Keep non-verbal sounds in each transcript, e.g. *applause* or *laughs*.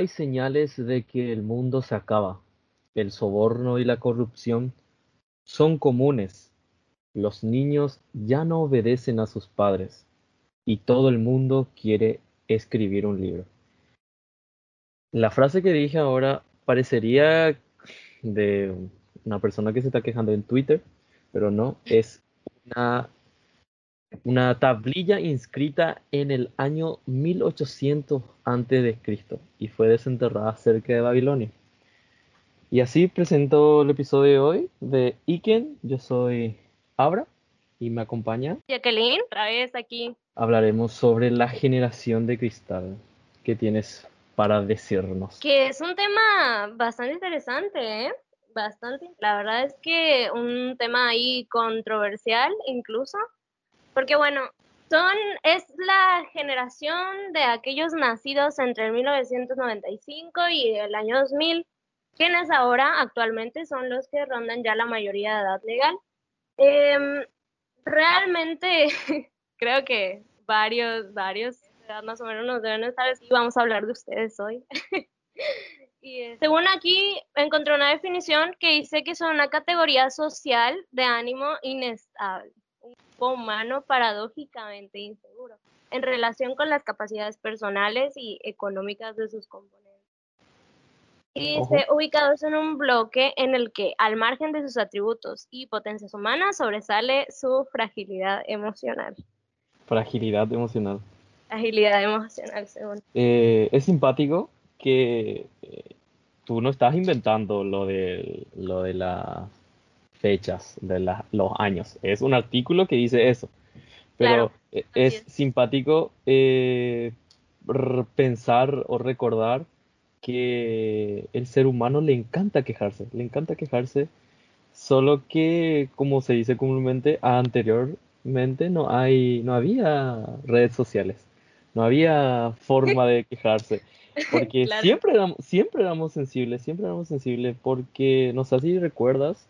Hay señales de que el mundo se acaba. El soborno y la corrupción son comunes. Los niños ya no obedecen a sus padres y todo el mundo quiere escribir un libro. La frase que dije ahora parecería de una persona que se está quejando en Twitter, pero no, es una, una tablilla inscrita en el año 1800 antes de Cristo y fue desenterrada cerca de Babilonia. Y así presento el episodio de hoy de Iken. Yo soy Abra y me acompaña Jacqueline, otra vez aquí. Hablaremos sobre la generación de cristal. ¿Qué tienes para decirnos? Que es un tema bastante interesante, ¿eh? Bastante. La verdad es que un tema ahí controversial incluso. Porque bueno, son, es la generación de aquellos nacidos entre el 1995 y el año 2000 quienes ahora actualmente son los que rondan ya la mayoría de edad legal. Em, realmente *laughs* creo que varios, varios más o menos nos deben estar y vamos a hablar de ustedes hoy. *laughs* eh, según aquí encontré una definición que dice que son una categoría social de ánimo inestable, un humano paradójicamente inseguro en relación con las capacidades personales y económicas de sus componentes y dice, ubicados en un bloque en el que, al margen de sus atributos y potencias humanas, sobresale su fragilidad emocional. Fragilidad emocional. Fragilidad emocional, según. Eh, es simpático que eh, tú no estás inventando lo de, lo de las fechas, de los años. Es un artículo que dice eso. Pero e, es, simpático eh, pensar o recordar que el ser humano le encanta quejarse, le encanta quejarse, solo que, como se dice comúnmente, anteriormente no hay, no había redes sociales, no había forma de quejarse, porque *laughs* siempre, éramos, siempre éramos sensibles, siempre éramos sensibles, porque no sé si recuerdas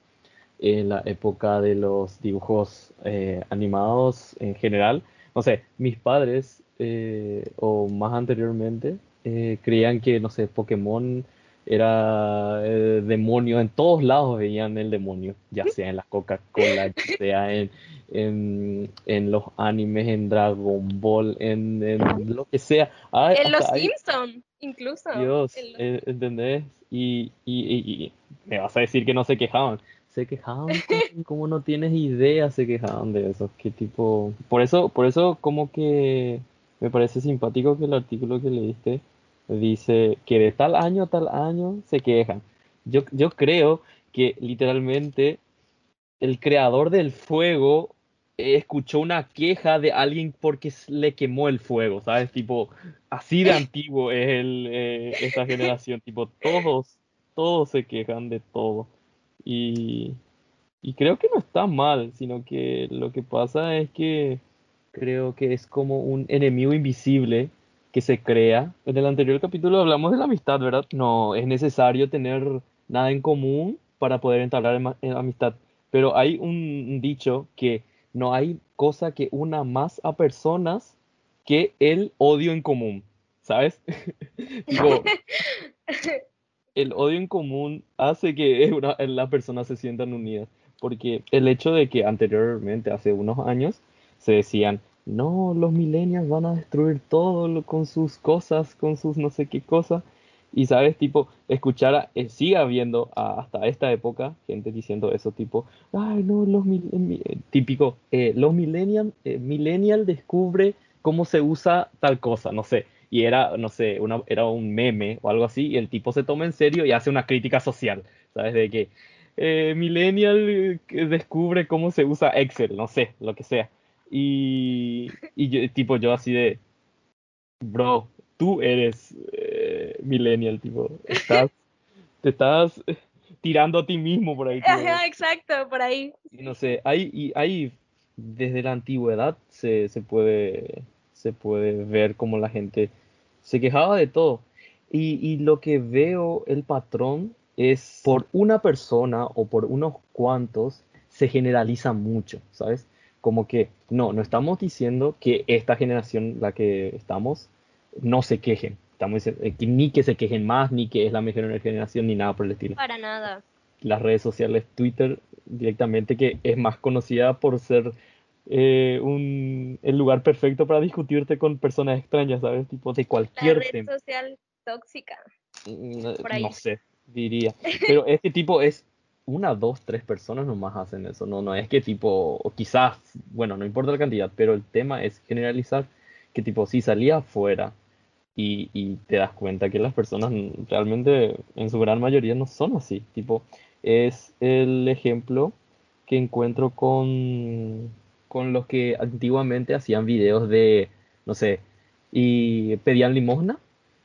en la época de los dibujos eh, animados en general, no sé, mis padres eh, o más anteriormente eh, creían que, no sé, Pokémon era demonio, en todos lados veían el demonio, ya sea en la Coca-Cola, ya sea en, en, los animes, en Dragon Ball, en, lo que sea. en los Simpsons, incluso. Dios, eh, ¿entendés? Y, y, me vas a decir que no se quejaban. Se quejaban, como *laughs* no tienes idea, se quejaban de eso. Qué tipo. Por eso, por eso, como que me parece simpático que el artículo que leíste dice que de tal año a tal año se quejan. Yo, yo creo que literalmente el creador del fuego escuchó una queja de alguien porque le quemó el fuego, ¿sabes? Tipo, así de antiguo es el, eh, esta generación, tipo, todos, todos se quejan de todo. Y, y creo que no está mal, sino que lo que pasa es que creo que es como un enemigo invisible que se crea. En el anterior capítulo hablamos de la amistad, ¿verdad? No es necesario tener nada en común para poder entablar amistad. Pero hay un dicho que no hay cosa que una más a personas que el odio en común, ¿sabes? *laughs* *laughs* el odio en común hace que una, las personas se sientan unidas, porque el hecho de que anteriormente, hace unos años, se decían, no, los millennials van a destruir todo con sus cosas, con sus no sé qué cosas. Y sabes, tipo, escuchar, eh, sigue habiendo hasta esta época gente diciendo eso, tipo, ay, no, los eh, típico, eh, los millennials, millennial descubre cómo se usa tal cosa, no sé. Y era, no sé, una, era un meme o algo así, y el tipo se toma en serio y hace una crítica social, ¿sabes? De que millennial descubre cómo se usa Excel, no sé, lo que sea. Y, y yo, tipo, yo así de, bro, tú eres eh, millennial, tipo, estás, te estás tirando a ti mismo por ahí. Ajá, exacto, por ahí. Y no sé, hay, y hay, desde la antigüedad se, se, puede, se puede ver cómo la gente se quejaba de todo. Y, y lo que veo, el patrón, es por una persona o por unos cuantos se generaliza mucho, ¿sabes? como que no, no estamos diciendo que esta generación, la que estamos, no se quejen, estamos diciendo, eh, que ni que se quejen más, ni que es la mejor generación, ni nada por el estilo. Para nada. Las redes sociales, Twitter directamente, que es más conocida por ser eh, un, el lugar perfecto para discutirte con personas extrañas, ¿sabes? Tipo de cualquier La red social tóxica. Mm, no sé, diría. *laughs* Pero este tipo es una, dos, tres personas nomás hacen eso. No, no es que tipo, o quizás, bueno, no importa la cantidad, pero el tema es generalizar que tipo, si salía afuera y, y te das cuenta que las personas realmente en su gran mayoría no son así. Tipo, es el ejemplo que encuentro con, con los que antiguamente hacían videos de, no sé, y pedían limosna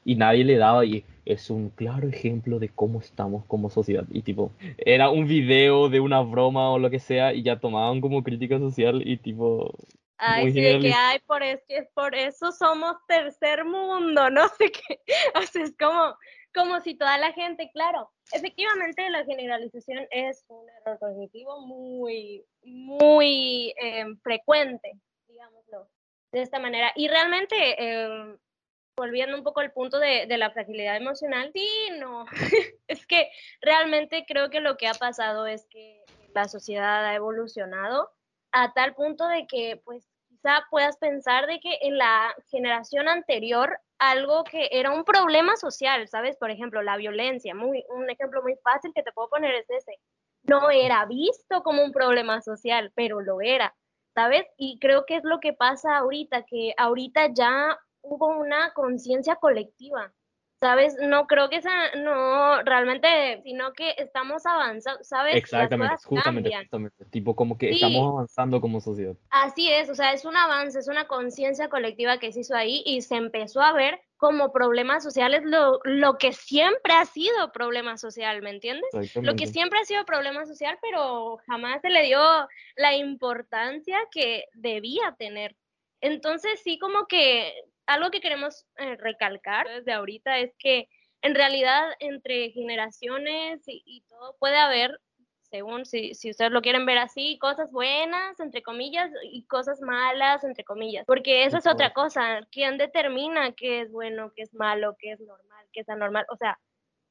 y nadie le daba y es un claro ejemplo de cómo estamos como sociedad. Y tipo, era un video de una broma o lo que sea y ya tomaban como crítica social y tipo... Ay, sí, de que hay por, es, por eso somos tercer mundo, *laughs* no sé qué. *laughs* O sea, es como, como si toda la gente, claro, efectivamente la generalización es un error cognitivo muy, muy eh, frecuente, digámoslo, de esta manera. Y realmente... Eh, volviendo un poco al punto de, de, la fragilidad emocional, sí, no, *laughs* es que realmente creo que lo que ha pasado es que la sociedad ha evolucionado a tal punto de que, pues, quizá puedas pensar de que en la generación anterior algo que era un problema social, ¿sabes? Por ejemplo, la violencia, muy, un ejemplo muy fácil que te puedo poner es ese. No era visto como un problema social, pero lo era, ¿sabes? Y creo que es lo que pasa ahorita, que ahorita ya hubo una conciencia colectiva. ¿Sabes? No creo que sea, no, realmente, sino que estamos avanzando, ¿sabes? Exactamente, justamente, justamente, tipo como que estamos avanzando como sociedad. Así es, o sea, es un avance, es una conciencia colectiva que se hizo ahí y se empezó a ver como problemas sociales lo, lo que siempre ha sido problema social, ¿me entiendes? Lo que siempre ha sido problema social, pero jamás se le dio la importancia que debía tener. Entonces sí como que algo que queremos eh, recalcar desde ahorita es que en realidad entre generaciones y, todo puede haber, según si, si, ustedes lo quieren ver así, cosas buenas, entre comillas, y cosas malas, entre comillas, porque esa es otra cosa. ¿Quién determina qué es bueno, qué es malo, qué es normal, qué es anormal? O sea,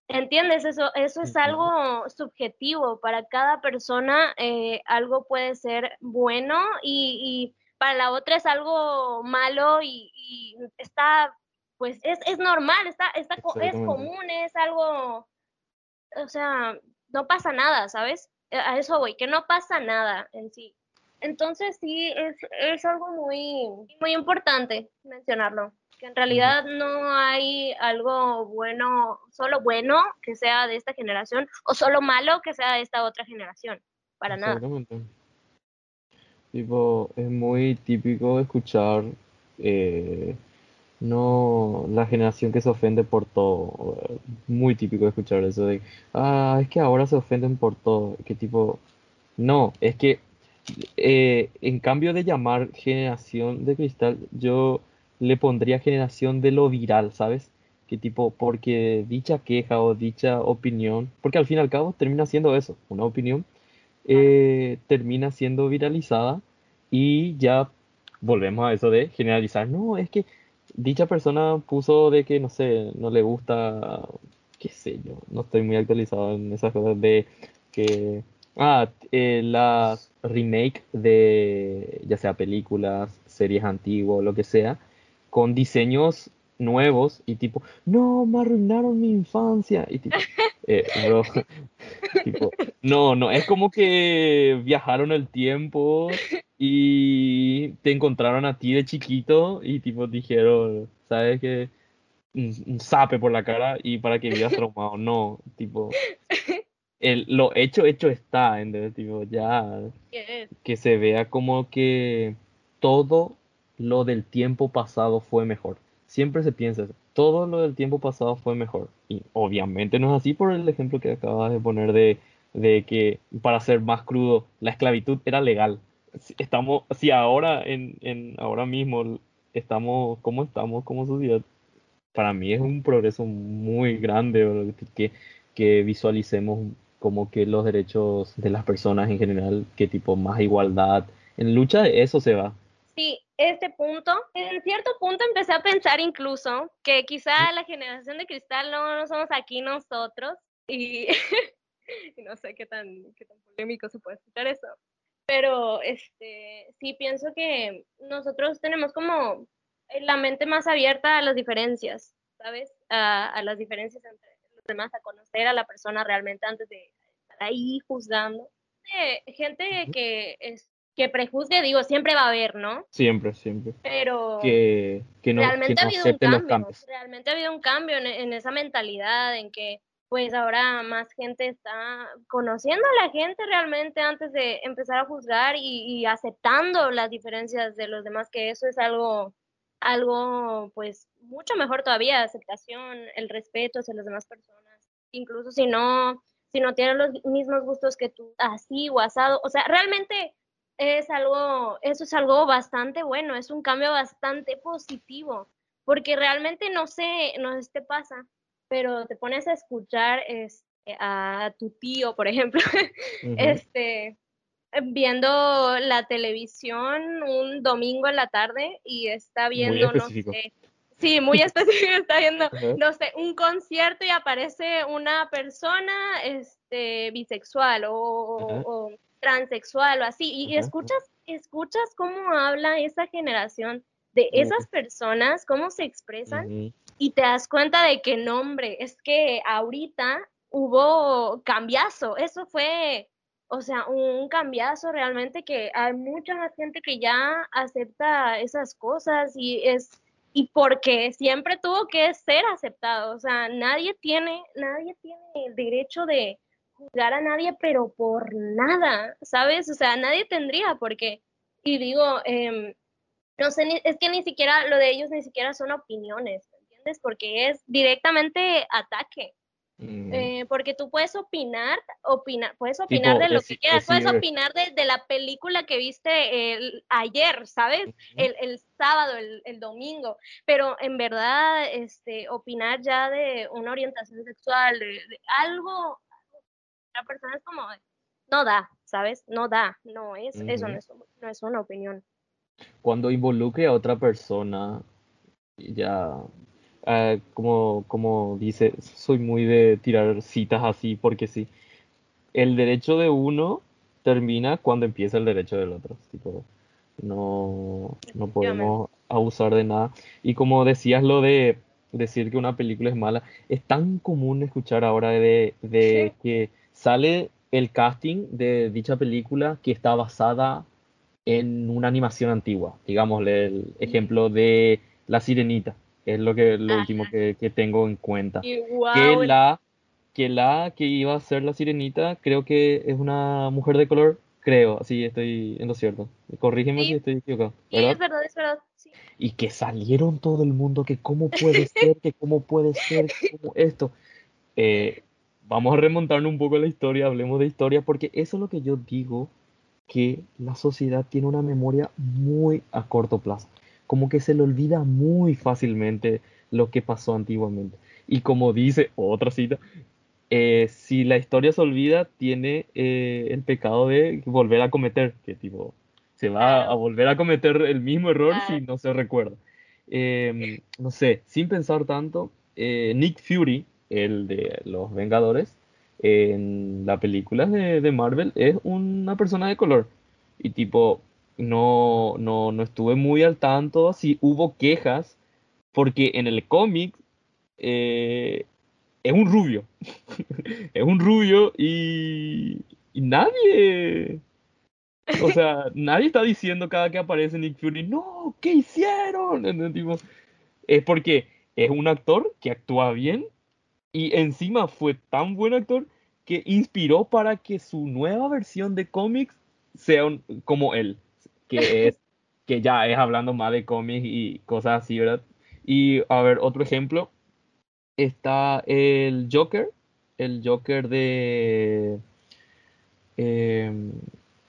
¿entiendes? Eso, eso es algo subjetivo. Para cada persona eh, algo puede ser bueno y, y para la otra es algo malo y, está, pues es, es normal, está, está, es común, es algo, o sea, no pasa nada, ¿sabes? Eh, a eso voy, que no pasa nada en sí. Entonces sí, es, es algo muy, muy importante mencionarlo, que en realidad no hay algo bueno, solo bueno que sea de esta generación o solo malo que sea de esta otra generación, para nada. Tipo, es muy típico escuchar, eh, no, la generación que se ofende por todo. Muy típico escuchar eso de, ah, es que ahora se ofenden por todo. Que tipo, no, es que eh, en cambio de llamar generación de cristal, yo le pondría generación de lo viral, ¿sabes? Que tipo, porque dicha queja o dicha opinión, porque al fin y al cabo termina siendo eso, una opinión eh, termina siendo viralizada y ya volvemos a eso de generalizar. No, es que dicha persona puso de que, no sé, no le gusta, qué sé yo, no estoy muy actualizado en esas cosas de que, ah, eh, las remake de ya sea películas, series antiguas, lo que sea, con diseños nuevos y tipo, no, me arruinaron mi infancia. Y tipo, eh, *laughs* tipo, no, no, es como que viajaron el tiempo y te encontraron a ti de chiquito y tipo dijeron, ¿sabes qué? Un, sape por la cara y para que vivas traumado. No, tipo, el, lo hecho, hecho está, ¿entendés? Tipo, ya que se vea como que todo lo del tiempo pasado fue mejor. Siempre se piensa Todo lo del tiempo pasado fue mejor. Y obviamente no es así por el ejemplo que acabas de poner de, de que, para ser más crudo, la esclavitud era legal. Estamos, si ahora, en, en, ahora mismo, estamos como estamos como sociedad, para mí es un progreso muy grande que, que visualicemos como que los derechos de las personas en general, que tipo más igualdad, en lucha de eso se va. Sí, este punto, en cierto punto empecé a pensar incluso que quizá la generación de cristal no, no somos aquí nosotros y, *laughs* no sé qué tan, qué tan polémico se puede escuchar eso, pero este, sí pienso que nosotros tenemos como la mente más abierta a las diferencias, ¿sabes? A, a las diferencias entre los demás, a conocer a la persona realmente antes de estar ahí juzgando. gente que es que prejuzgue, digo, siempre va a haber, ¿no? Siempre, siempre. Pero que, que no, realmente que ha habido un cambio, cambios. realmente ha habido un cambio en, en esa mentalidad, en que pues ahora más gente está conociendo a la gente realmente antes de empezar a juzgar y, y aceptando las diferencias de los demás, que eso es algo, algo pues mucho mejor todavía, aceptación, el respeto hacia las demás personas, incluso si no, si no tienen los mismos gustos que tú, así o asado, o sea, realmente es algo, eso es algo bastante bueno, es un cambio bastante positivo, porque realmente no sé, no sé qué pasa, pero te pones a escuchar este, a tu tío, por ejemplo, *laughs* este, viendo la televisión un domingo en la tarde y está viendo, no sé, sí, muy *laughs* específico, está viendo, no sé, un concierto y aparece una persona este, bisexual o transexual o así, y, escuchas, escuchas cómo habla esa generación de esas personas, cómo se expresan, y te das cuenta de que no, hombre, es que ahorita hubo cambiazo, eso fue, o sea, un cambiazo realmente que hay mucha más gente que ya acepta esas cosas y es, y porque siempre tuvo que ser aceptado, o sea, nadie tiene, nadie tiene el derecho de juzgar a nadie, pero por nada, ¿sabes? O sea, nadie tendría porque, y digo, em, no sé, ni- es que ni siquiera lo de ellos ni siquiera son opiniones, ¿me entiendes? Porque es directamente ataque. Ujú. Eh, porque tú puedes opinar, opinar, puedes opinar Tipo, de lo que quieras, puedes decir- opinar de, de la película que viste el- ayer, ¿sabes? El, el sábado, el, el domingo, pero en verdad, este, opinar ya de una orientación sexual, de, de algo, la persona es como, no da, ¿sabes? No da, no es, eso no es, no es una opinión. Cuando involucre a otra persona, ya, ah, como, como dice, soy muy de tirar citas así porque sí. El derecho de uno termina cuando empieza el derecho del otro. Tipo, no, no podemos abusar de nada. Y como decías lo de decir que una película es mala, es tan común escuchar ahora de, de Sí. que sale el casting de dicha película que está basada en una animación antigua. Digámosle el ejemplo de La Sirenita, es lo que lo Ah, último que, que tengo en cuenta. Y Que wow, la, que la que iba a ser la Sirenita, creo que es una mujer de color, creo, sí, estoy en lo cierto. Corrígeme Sí. si estoy equivocado, sí, ¿verdad? es verdad, es verdad. sí. Y que salieron todo el mundo, que cómo puede ser, que cómo puede ser, esto. Eh, *laughs* vamos a remontarnos un poco a la historia, hablemos de historia, porque eso es lo que yo digo, que la sociedad tiene una memoria muy a corto plazo, como que se le olvida muy fácilmente lo que pasó antiguamente. Y como dice otra cita, eh, si la historia se olvida, tiene eh, el pecado de volver a cometer, que tipo, se va a volver a cometer el mismo error si no se recuerda. Em, no sé, sin pensar tanto, eh, Nick Fury, el de los Vengadores, en la película de, de Marvel, es una persona de color. Y tipo, no, no, no estuve muy al tanto si hubo quejas, porque en el cómic eh, es un rubio. *laughs* Es un rubio y, y nadie, o sea, *laughs* nadie está diciendo cada que aparece Nick Fury, no, ¿qué hicieron? *laughs* Tipo, es porque es un actor que actúa bien y encima fue tan buen actor que inspiró para que su nueva versión de cómics sea un- como él, que *laughs* es, que ya es hablando más de cómics y cosas así, ¿verdad? Y a ver, otro ejemplo, está el Joker, el Joker de... em,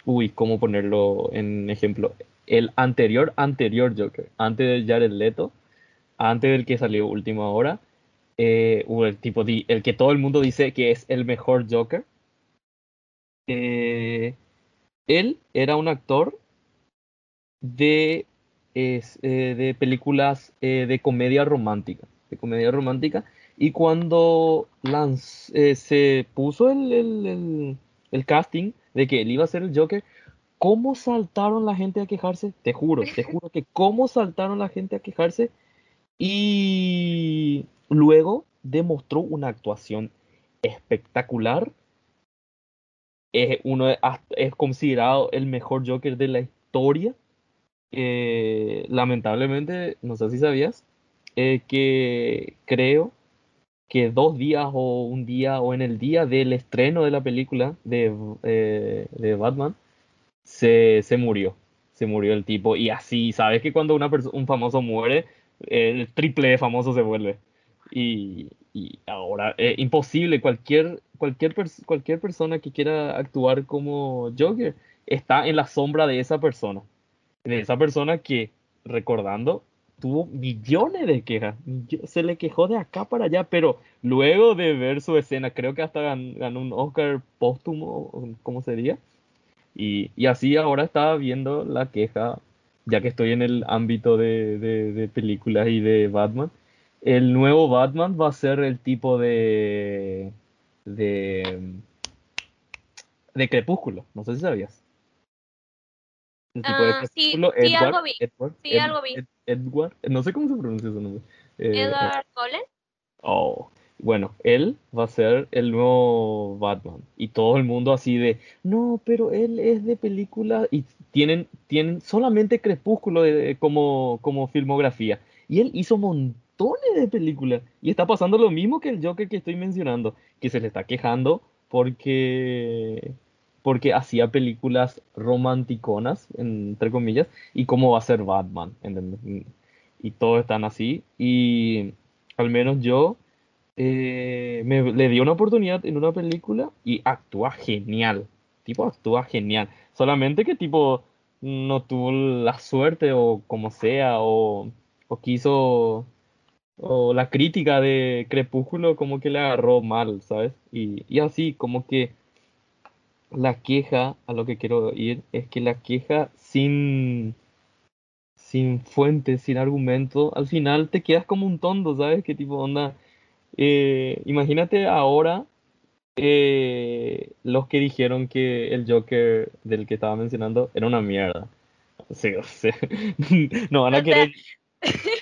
uy, ¿cómo ponerlo en ejemplo? El anterior, anterior Joker, antes de Jared Leto, antes del que salió última hora, eh, o el tipo, di- el que todo el mundo dice que es el mejor Joker. eh, él era un actor de es eh, de películas de comedia romántica, de comedia romántica. Y cuando se puso el, el- el- el casting de que él iba a ser el Joker, ¿cómo saltaron la gente a quejarse? Te juro, te juro que cómo saltaron la gente a quejarse. Y luego demostró una actuación espectacular. Es, uno es considerado el mejor Joker de la historia. Eh, lamentablemente, no sé si sabías, eh, que creo que dos días o un día o en el día del estreno de la película de, eh, de Batman, se, se murió. Se murió el tipo. Y así, ¿sabes que cuando una un famoso muere, el triple de famoso se vuelve? Y, y ahora es imposible. Cualquier, cualquier, pers- cualquier persona que quiera actuar como Joker está en la sombra de esa persona. De esa persona que, recordando, tuvo millones de quejas. Se le quejó de acá para allá, pero luego de ver su escena, creo que hasta gan- ganó un Oscar póstumo, ¿cómo sería? Y, y así ahora estaba viendo la queja, ya que estoy en el ámbito de, de- de películas y de Batman. El nuevo Batman va a ser el tipo de, de, de Crepúsculo. No sé si sabías. El tipo de Ah, sí, sí, algo vi. Edward, Sí, Ed- algo vi. Ed- Edward, no sé cómo se pronuncia su nombre. Eh, Edward Cullen. Oh, bueno, él va a ser el nuevo Batman. Y todo el mundo así de, no, pero él es de película y tienen, tienen solamente Crepúsculo de- como, como filmografía. Y él hizo montones de películas. Y está pasando lo mismo que el Joker que estoy mencionando, que se le está quejando porque, porque hacía películas romanticonas, entre comillas, y cómo va a ser Batman. Y todos están así. Y al menos yo eh, me, le di una oportunidad en una película y actúa genial. Tipo, actúa genial. Solamente que tipo no tuvo la suerte o como sea, o, o quiso, o la crítica de Crepúsculo como que le agarró mal, ¿sabes? Y, y así, como que la queja, a lo que quiero ir, es que la queja sin, sin fuente, sin argumento, al final te quedas como un tonto, ¿sabes? Que tipo onda. Eh, imagínate ahora eh, los que dijeron que el Joker del que estaba mencionando era una mierda. Sí, o sea, *laughs* no van a O sea, querer, *laughs*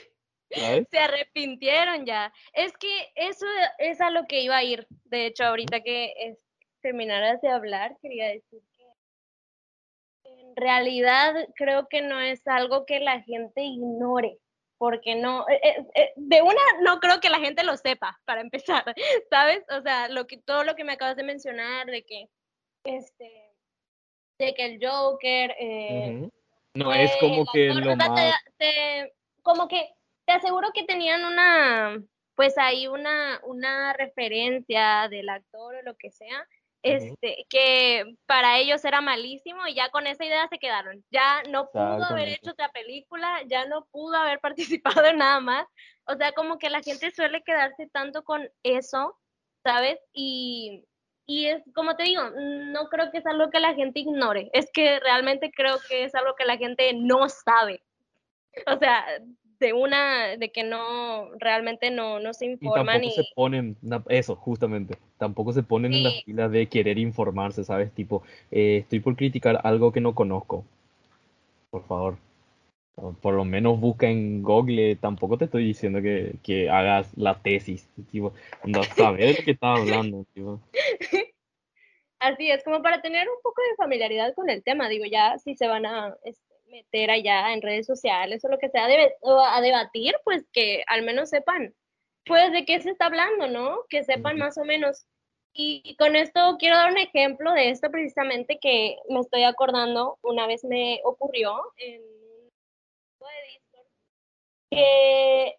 se arrepintieron ya. Es que eso es a lo que iba a ir. De hecho, ahorita que es- terminaras de hablar, quería decir que en realidad creo que no es algo que la gente ignore. Porque no, eh, eh, eh, de una no creo que la gente lo sepa, para empezar, *laughs* ¿sabes? O sea, lo que, todo lo que me acabas de mencionar, de que, este, de que el Joker, eh, Ujú. No es como que lo sea, te- más... te- como que te aseguro que tenían una, pues ahí una, una referencia del actor o lo que sea, este, que para ellos era malísimo y ya con esa idea se quedaron. Ya no pudo haber hecho otra película, ya no pudo haber *laughs* participado en nada más. O sea, como que la gente suele quedarse tanto con eso, ¿sabes? Y, y es como te digo, no creo que es algo que la gente ignore, es que realmente creo que es algo que la gente no sabe. O sea, de una, de que no, realmente no, no se Y informan tampoco se y ponen, eso, justamente, tampoco se ponen en la Sí. fila de querer informarse, ¿sabes? Tipo, eh, estoy por criticar algo que no conozco. Por favor, por lo menos busca en Google, tampoco te estoy diciendo que, que hagas la tesis, tipo, no sabes de que estás hablando, tipo. *laughs* así es como para tener un poco de familiaridad con el tema, digo, ya si se van a este, meter allá en redes sociales o lo que sea a debatir, pues que al menos sepan, pues de qué se está hablando, ¿no? Que sepan más o menos. Y con esto quiero dar un ejemplo de esto precisamente que me estoy acordando, una vez me ocurrió en un grupo de Discord, que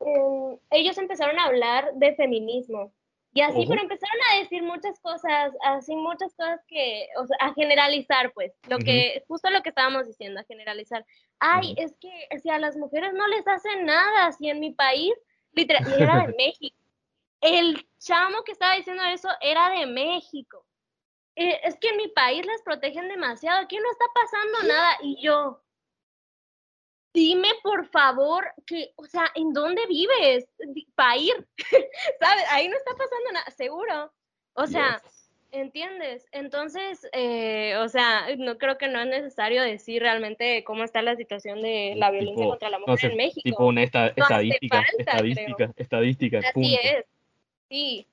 em, ellos empezaron a hablar de feminismo. Y así, pero empezaron a decir muchas cosas, así muchas cosas que, o sea, a generalizar, pues, lo que, justo lo que estábamos diciendo, a generalizar. Ay, es que si a las mujeres no les hacen nada, si en mi país, literal, era de *laughs* México. El chamo que estaba diciendo eso era de México. Eh, es que en mi país las protegen demasiado, aquí no está pasando nada. Y yo, dime por favor que, o sea, ¿en dónde vives? Para ir, *laughs* ¿sabes? Ahí no está pasando nada, seguro. O sea, ¿entiendes? Entonces, eh, o sea, no creo que no es necesario decir realmente cómo está la situación de la violencia contra la mujer en México. Tipo una estadística, estadística, estadística. Así es, sí.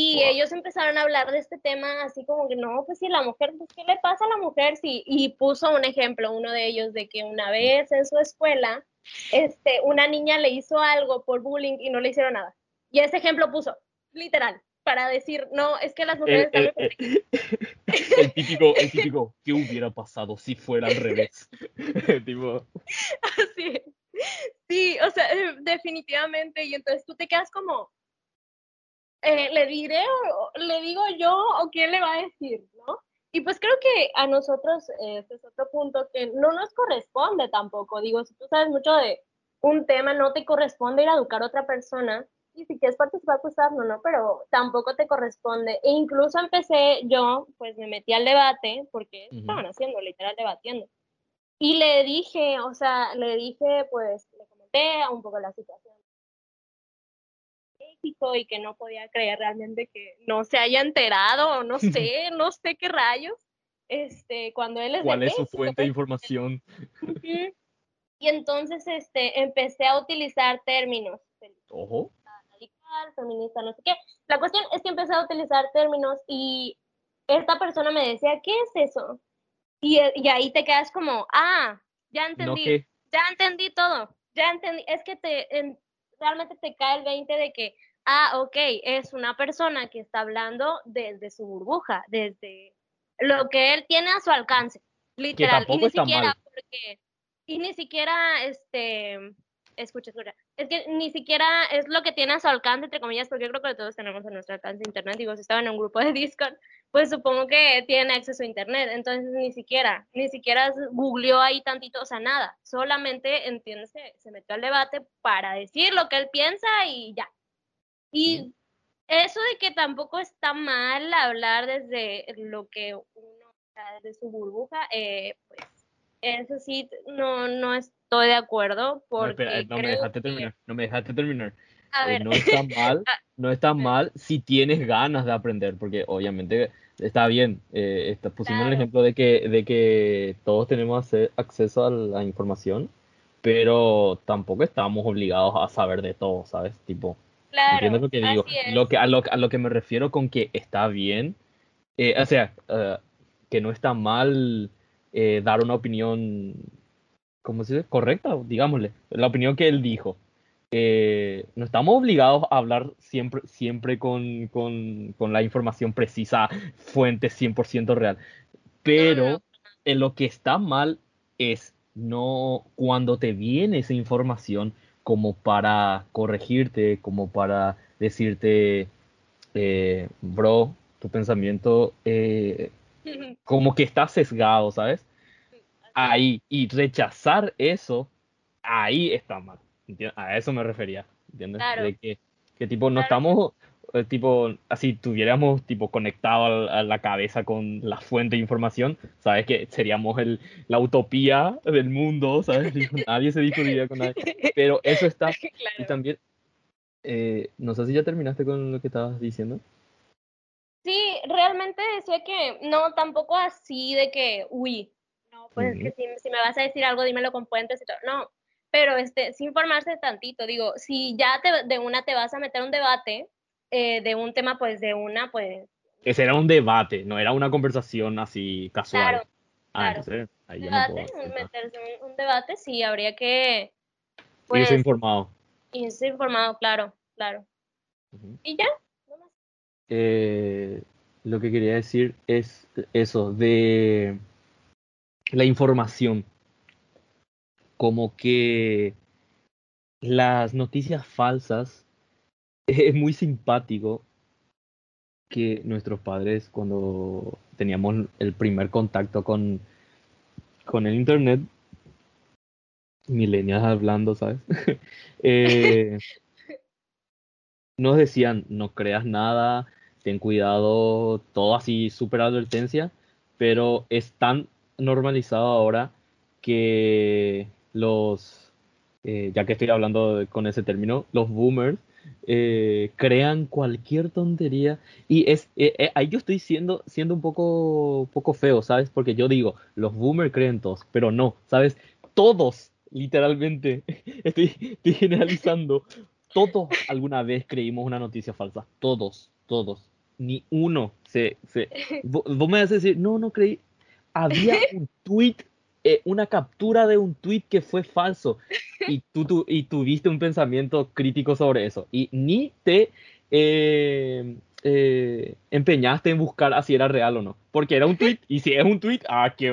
Y ellos empezaron a hablar de este tema así como que no, pues si la mujer, pues ¿qué le pasa a la mujer? Sí, y puso un ejemplo, uno de ellos, de que una vez en su escuela, este, una niña le hizo algo por bullying y no le hicieron nada. Y ese ejemplo puso, literal, para decir, no, es que las mujeres el, el, *laughs* el, típico, el típico, ¿qué hubiera pasado si fuera al revés? *laughs* tipo... *laughs* Así, sí, o sea, definitivamente, y entonces tú te quedas como, eh, le diré o le digo yo o quién le va a decir, ¿no? Y pues creo que a nosotros, eh, este es otro punto que no nos corresponde tampoco. Digo, si tú sabes mucho de un tema, no te corresponde ir a educar a otra persona. Y si quieres participar, pues no, ¿no? Pero tampoco te corresponde. E incluso empecé yo, pues me metí al debate, porque estaban haciendo, literal, debatiendo. Y le dije, o sea, le dije, pues, le comenté un poco la situación y que no podía creer realmente que no se haya enterado o no *laughs* sé, no sé qué rayos. Este, cuando él es ¿Cuál es su fuente de información? Y entonces este, empecé a utilizar términos. Ojo. Radical, feminista, no sé qué. La cuestión es que empecé a utilizar términos y esta persona me decía, ¿qué es eso? Y, y ahí te quedas como, ah, ya entendí, ya entendí todo, ya entendí, es que te, realmente te cae el 20 de que ah, ok, es una persona que está hablando desde su burbuja, desde lo que él tiene a su alcance, literal. y ni siquiera porque, y ni siquiera, este, escucha, escucha, es que ni siquiera es lo que tiene a su alcance, entre comillas, porque yo creo que todos tenemos a nuestro alcance internet, digo, si estaba en un grupo de Discord, pues supongo que tiene acceso a internet, entonces ni siquiera, ni siquiera googleó ahí tantito, o sea, nada, solamente, entiendes, se metió al debate para decir lo que él piensa y ya, y eso de que tampoco está mal hablar desde lo que uno, desde su burbuja, eh, pues eso sí, no, no estoy de acuerdo. Porque no, me dejaste terminar, no me dejaste terminar. Eh, no está mal, *laughs* ah, no está mal si tienes ganas de aprender, porque obviamente está bien. Eh, está, pusimos el ejemplo de que, de que todos tenemos acceso a la información, pero tampoco estamos obligados a saber de todo, ¿sabes? Tipo, Claro, lo que digo? Lo que, a, lo, a lo que me refiero con que está bien, eh, o sea, eh, que no está mal eh, dar una opinión, ¿cómo se dice? Correcta, digámosle, la opinión que él dijo. no estamos obligados a hablar siempre, siempre con, con, con la información precisa, fuente 100% real. Pero en lo que está mal es no cuando te viene esa información como para corregirte, como para decirte, eh, bro, tu pensamiento eh, *laughs* como que está sesgado, ¿sabes? Ahí, y rechazar eso, ahí está mal. A eso me refería, ¿entiendes? De que, que tipo, no estamos tipo, así tuviéramos tipo conectado a, la cabeza con la fuente de información, sabes que seríamos el, la utopía del mundo, sabes, *laughs* *laughs* nadie se discutiría con nadie, pero eso está, y también, eh, no sé si ya terminaste con lo que estabas diciendo. Sí, realmente decía que no, tampoco así de que, uy, no, pues es que si, si, me vas a decir algo, dímelo con puentes y todo, no, pero este, sin informarse tantito, digo, si ya te, de una te vas a meter un debate, eh, de un tema, pues de una, pues... Ese era un debate, no era una conversación así casual. Claro, ah, Entonces, ahí debate, un, meterse un, debate, sí, habría que... Pues, irse informado. Irse informado, claro, claro. Y ya, eh, lo que quería decir es eso, de la información. Como que las noticias falsas es muy simpático que nuestros padres, cuando teníamos el primer contacto con, con el Internet, milenias hablando, ¿sabes? *laughs* Eh, *laughs* nos decían, no creas nada, ten cuidado, todo así, súper advertencia, pero es tan normalizado ahora que los eh, ya que estoy hablando con ese término, los boomers eh, crean cualquier tontería y es ahí yo estoy siendo, siendo un poco, poco feo, ¿sabes? Porque yo digo, los boomers creen todos, pero no, ¿sabes? Todos, literalmente, estoy, *laughs* estoy generalizando, todos alguna vez creímos una noticia falsa, todos, todos, ni uno se... se *laughs* vos, me vas a decir, no, no creí, había *laughs* un tweet eh, una captura de un tweet que fue falso. Y *laughs* tú, y tuviste un pensamiento crítico sobre eso. Y ni te eh, eh, empeñaste en buscar si era real o no, porque era un *laughs* tweet y si es un tweet, ah, qué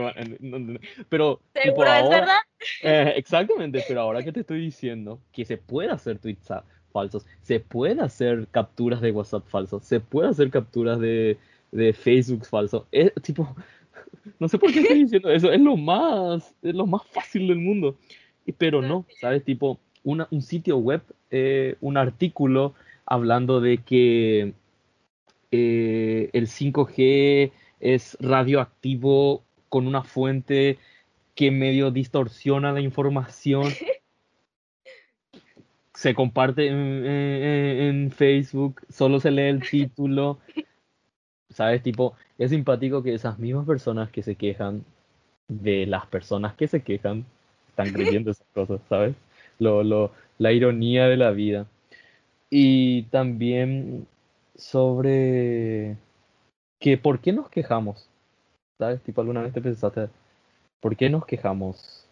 pero ¿Seguro es verdad? *laughs* exactamente, pero ahora que te estoy diciendo que se puede hacer tweets falsos, se puede hacer capturas de WhatsApp falsos, se puede hacer capturas de, de Facebook falso, es tipo no sé por qué estoy *laughs* diciendo eso, es lo más, es lo más fácil del mundo. Pero no, ¿sabes? Tipo, una, un sitio web, eh, un artículo hablando de que eh, el 5G es radioactivo con una fuente que medio distorsiona la información. *laughs* se comparte en, Facebook, solo se lee el *laughs* título ¿Sabes? Tipo, es simpático que esas mismas personas que se quejan de las personas que se quejan están creyendo esas cosas, ¿sabes? Lo, lo, la ironía de la vida. Y también sobre que por qué nos quejamos, ¿sabes? Tipo, alguna vez te pensaste, ¿por qué nos quejamos?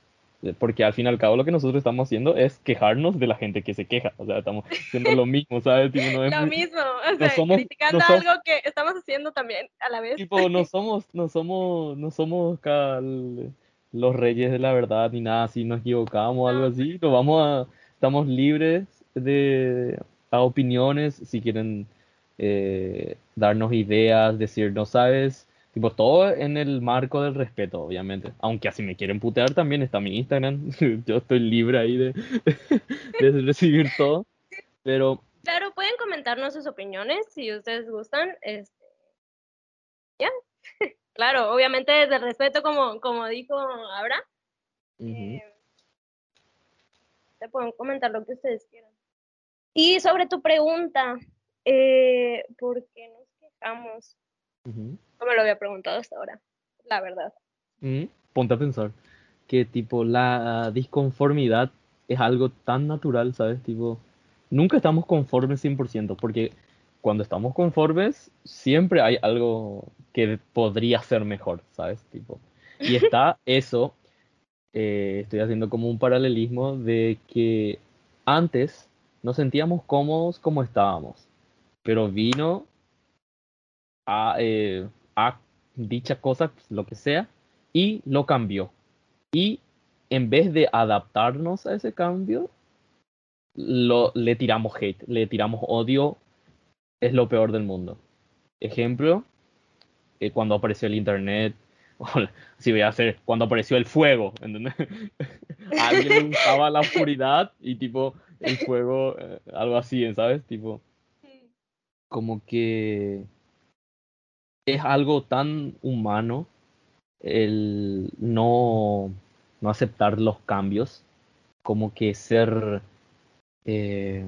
Porque al fin y al cabo lo que nosotros estamos haciendo es quejarnos de la gente que se queja, o sea, estamos haciendo lo mismo, ¿sabes? *laughs* lo mismo, o sea, criticando algo que estamos haciendo también a la vez. Tipo, no *laughs* somos, no somos, no somos los reyes de la verdad ni nada, si nos equivocamos o algo así, lo vamos a, estamos libres de a opiniones, si quieren eh, darnos ideas, decir, no sabes, Tipo, todo en el marco del respeto, obviamente. Aunque así me quieren putear también está mi Instagram. *laughs* Yo estoy libre ahí de, *laughs* de recibir todo. Pero. Claro, pueden comentarnos sus opiniones si ustedes gustan. Este, ya. *laughs* claro, obviamente desde el respeto, como, como dijo Abra. Eh, te pueden comentar lo que ustedes quieran. Y sobre tu pregunta, eh, ¿por qué nos quejamos? No me lo había preguntado hasta ahora, la verdad. Mm, ponte a pensar que tipo la disconformidad es algo tan natural, ¿sabes? Tipo, nunca estamos conformes 100%, porque cuando estamos conformes siempre hay algo que podría ser mejor, ¿sabes? Tipo, y está *laughs* eso, eh, estoy haciendo como un paralelismo de que antes nos sentíamos cómodos como estábamos, pero vino a, eh, a dicha cosa, lo que sea, y lo cambió. Y en vez de adaptarnos a ese cambio, lo, le tiramos hate, le tiramos odio, es lo peor del mundo. Ejemplo, eh, cuando apareció el internet, *laughs* si voy a hacer, cuando apareció el fuego, ¿entendés? *laughs* Alguien usaba la oscuridad y tipo, el fuego, eh, algo así, ¿sabes? Tipo, como que es algo tan humano el no, no aceptar los cambios, como que ser eh,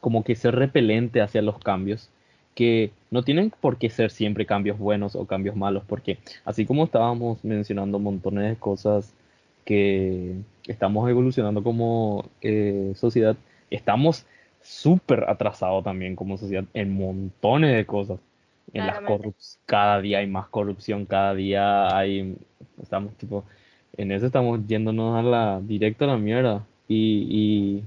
como que ser repelente hacia los cambios, que no tienen por qué ser siempre cambios buenos o cambios malos, porque así como estábamos mencionando montones de cosas que estamos evolucionando como eh, sociedad, estamos súper atrasados también como sociedad en montones de cosas en las cada día hay más corrupción, cada día hay, estamos tipo, en eso estamos yéndonos a la, directa a la mierda. Y,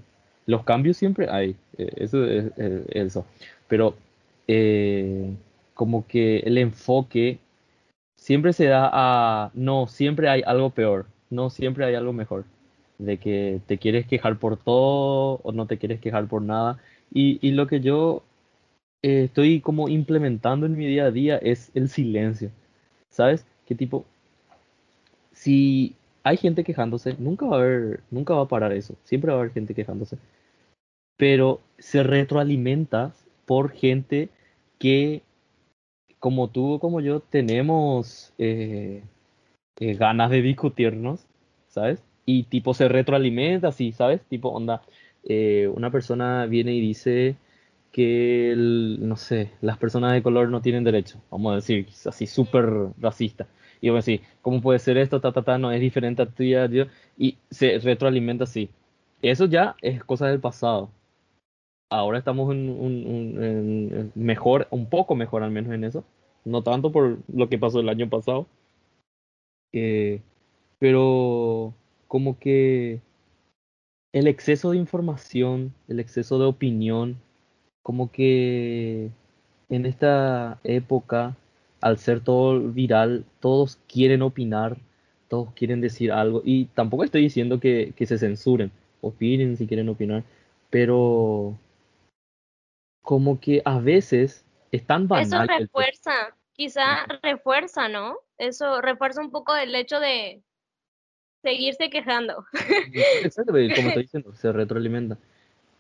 los cambios siempre hay, e, eso es, eso. Pero eh, como que el enfoque siempre se da a, no, siempre hay algo peor, no, siempre hay algo mejor. De que te quieres quejar por todo o no te quieres quejar por nada. Y, y lo que yo eh, estoy como implementando en mi día a día es el silencio. ¿Sabes? Que tipo, si hay gente quejándose, nunca va a haber, nunca va a parar eso. Siempre va a haber gente quejándose. Pero se retroalimenta por gente que, como tú o como yo, tenemos eh, eh, ganas de discutirnos, ¿sabes? y tipo se retroalimenta, así, ¿sabes? Tipo, onda, eh, una persona viene y dice que, no sé, las personas de color no tienen derecho, vamos a decir, así súper racista. Y vos decís, ¿cómo puede ser esto? Ta, ta, no es diferente a tuya, y se retroalimenta así. Eso ya es cosa del pasado. Ahora estamos en un, mejor, un poco mejor al menos en eso. No tanto por lo que pasó el año pasado. Eh, pero como que el exceso de información, el exceso de opinión, como que en esta época, al ser todo viral, todos quieren opinar, todos quieren decir algo. Y tampoco estoy diciendo que, que se censuren, opinen si quieren opinar, pero como que a veces es tan banal. Eso refuerza, quizá refuerza, ¿no? Eso refuerza un poco el hecho de seguirse quejando. Exacto, como estoy *laughs* diciendo, se retroalimenta.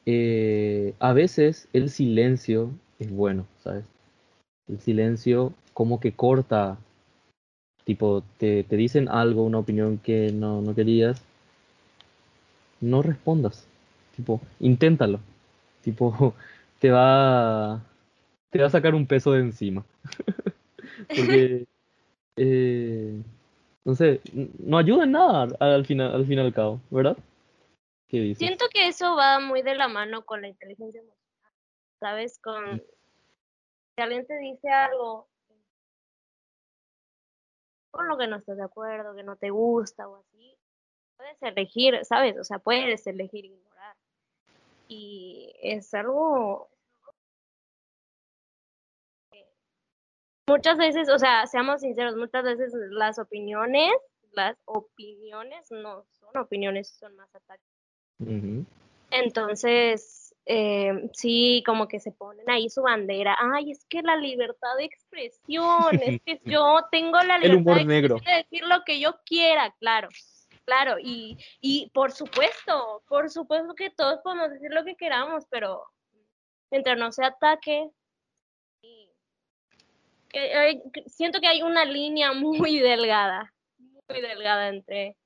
Eh, a veces el silencio es bueno, ¿sabes? El silencio como que corta, tipo, te, te dicen algo, una opinión que no, no querías, no respondas, tipo, inténtalo, tipo, *laughs* te va, te va a sacar un peso de encima. *laughs* Porque eh, no ayuda en nada al final, al fin y al cabo, ¿verdad? Siento que eso va muy de la mano con la inteligencia emocional, ¿sabes? Con si alguien te dice algo con lo que no estás de acuerdo, que no te gusta o así, puedes elegir, ¿sabes? O sea, puedes elegir ignorar. Y es algo muchas veces, o sea, seamos sinceros, muchas veces las opiniones, las opiniones no son opiniones, son más ataques. Entonces, eh, sí, como que se ponen ahí su bandera. Ay, es que la libertad de expresión, es que *laughs* yo tengo la libertad de, decir lo que yo quiera, claro. Claro, y, y por supuesto, por supuesto que todos podemos decir lo que queramos, pero mientras no se ataque, siento que hay una línea *laughs* muy delgada, muy delgada entre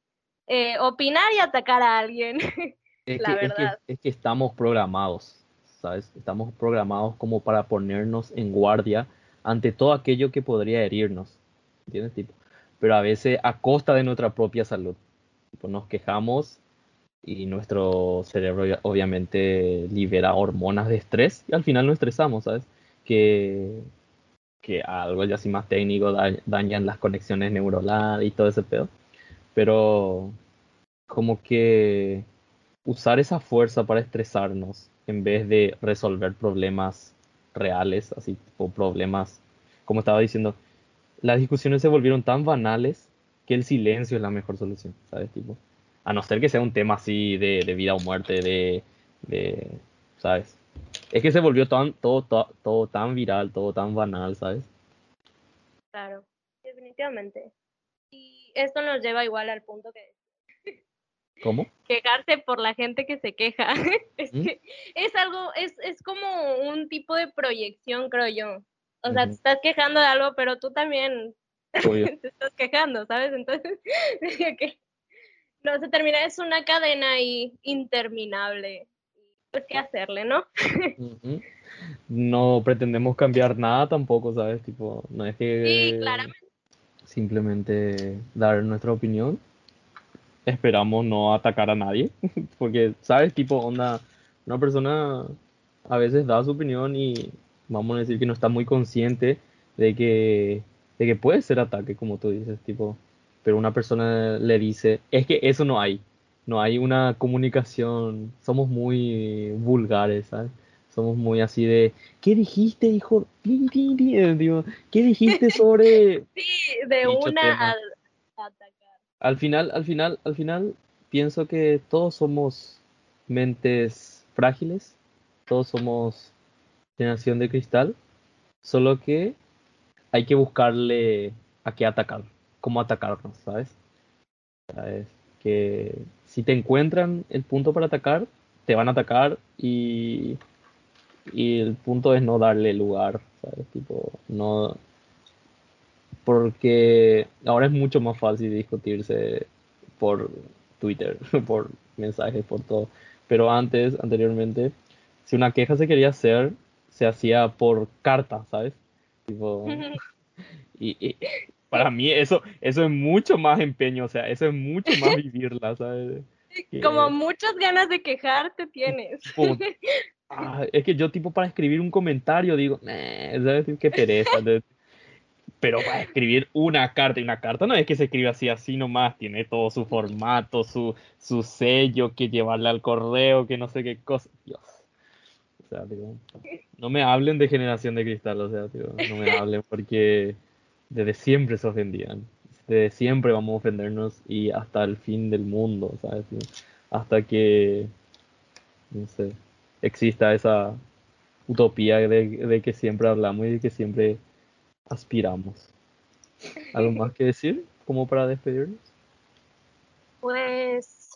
eh, opinar y atacar a alguien. *laughs* Es, la que, verdad. Es, que, estamos programados, ¿sabes? Estamos programados como para ponernos en guardia ante todo aquello que podría herirnos, ¿entiendes? Tipo? Pero a veces a costa de nuestra propia salud. nos quejamos y nuestro cerebro obviamente libera hormonas de estrés y al final nos estresamos, ¿sabes? Que que algo ya así más técnico dañan las conexiones neuronales y todo ese pedo. Pero como que usar esa fuerza para estresarnos en vez de resolver problemas reales, así o problemas, como estaba diciendo, las discusiones se volvieron tan banales que el silencio es la mejor solución, ¿sabes? Tipo, a no ser que sea un tema así de, de vida o muerte, de, de, ¿sabes? Es que se volvió tan, todo, todo, tan viral, todo tan banal, ¿sabes? Claro, definitivamente. Y esto nos lleva igual al punto que... ¿Cómo? Quejarse por la gente que se queja. *laughs* es, ¿Mm? que es algo, es, es como un tipo de proyección, creo yo. O sea, te estás quejando de algo, pero tú también *laughs* te estás quejando, ¿sabes? Entonces, *laughs* que no se termina, es una cadena ahí interminable pues qué hacerle, ¿no? No pretendemos cambiar nada tampoco, ¿sabes? Tipo, no es que simplemente dar nuestra opinión. Esperamos no atacar a nadie, *laughs* porque, ¿sabes? Tipo, onda, una persona a veces da su opinión y vamos a decir que no está muy consciente de que, de que puede ser ataque, como tú dices, tipo, pero una persona le dice, es que eso no hay, no hay una comunicación, somos muy vulgares, ¿sabes? Somos muy así de, ¿qué dijiste, hijo? *laughs* ¿Qué dijiste sobre... *laughs* sí, de una a, atacar. Al final, al final, al final, pienso que todos somos mentes frágiles, todos somos generación de cristal, solo que hay que buscarle a qué atacar, cómo atacarnos, ¿sabes? ¿Sabes? Que si te encuentran el punto para atacar, te van a atacar y, y el punto es no darle lugar, ¿sabes? Tipo, no... Porque ahora es mucho más fácil discutirse por, Twitter, *laughs* por mensajes, por todo. Pero antes, anteriormente, si una queja se quería hacer, se hacía por carta, ¿sabes? Tipo, *laughs* y, y para mí eso, eso es mucho más empeño, o sea, eso es mucho más vivirla, ¿sabes? Que- Como muchas ganas de quejarte tienes. Put- *laughs* Ah, es que yo tipo para escribir un comentario digo, ¿sabes? Qué pereza. Pero para escribir una carta, y una carta no es que se escribe así, así nomás, tiene todo su formato, su, su sello, que llevarle al correo, que no sé qué cosa. Dios. O sea, digo, no me hablen de generación de cristal, o sea, digo, no me hablen porque desde siempre se ofendían. Desde siempre vamos a ofendernos y hasta el fin del mundo, ¿sabes? Digo, Hasta que, no sé, exista esa utopía de, de que siempre hablamos y de que siempre aspiramos. ¿Algo más que decir como para despedirnos? Pues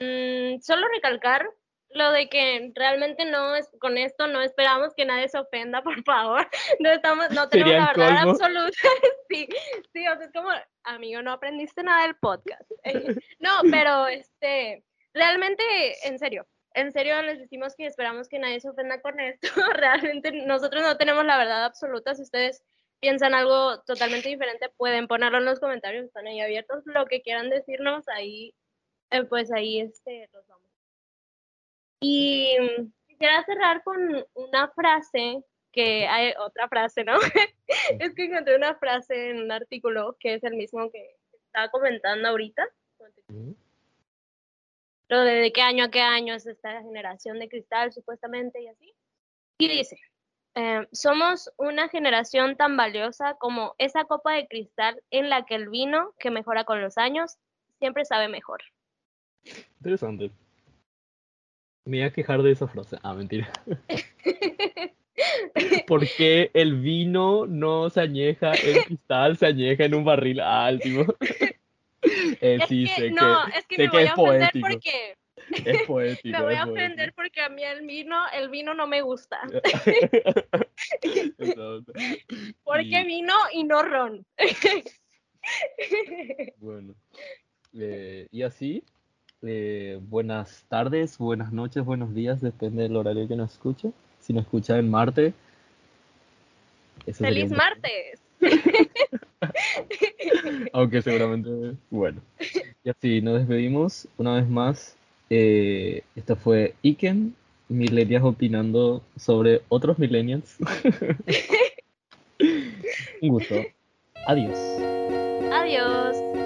mm, solo recalcar lo de que realmente no es con esto no esperamos que nadie se ofenda, *laughs* por favor. No estamos, no tenemos la verdad colmo. absoluta. *laughs* Sí, sí, o sea, es como, amigo, no aprendiste nada del podcast. No, pero este, realmente, en serio, en serio les decimos que esperamos que nadie se ofenda con esto. *laughs* Realmente nosotros no tenemos la verdad absoluta. Si ustedes piensan algo totalmente diferente, pueden ponerlo en los comentarios, están ahí abiertos. Lo que quieran decirnos, ahí, eh, pues ahí este, los vamos. Y quisiera cerrar con una frase que hay otra frase, ¿no? *laughs* es que encontré una frase en un artículo que es el mismo que estaba comentando ahorita. Lo de, qué año a qué año es esta generación de cristal, supuestamente, y así. Y dice, eh, somos una generación tan valiosa como esa copa de cristal en la que el vino, que mejora con los años, siempre sabe mejor. Interesante. Me voy a quejar de esa frase. Ah, mentira. *laughs* ¿Por qué el vino no se añeja, el cristal se añeja en un barril? Ah, el tipo. *laughs* Eh, es sí, que, sé no, que, es que me voy a ofender poético. porque es *laughs* poético. me voy a poético. ofender porque a mí el vino, el vino no me gusta. *laughs* Porque Y- vino y no ron. *laughs* Bueno, eh, y así, eh, buenas tardes, buenas noches, buenos días, depende del horario que nos escuche. Si nos escucha en Marte, ¡Feliz martes! *laughs* Aunque seguramente, bueno. Y así nos despedimos una vez más. Eh, esto fue Iken, Millennials opinando sobre otros millennials. *laughs* un gusto. Adiós. Adiós.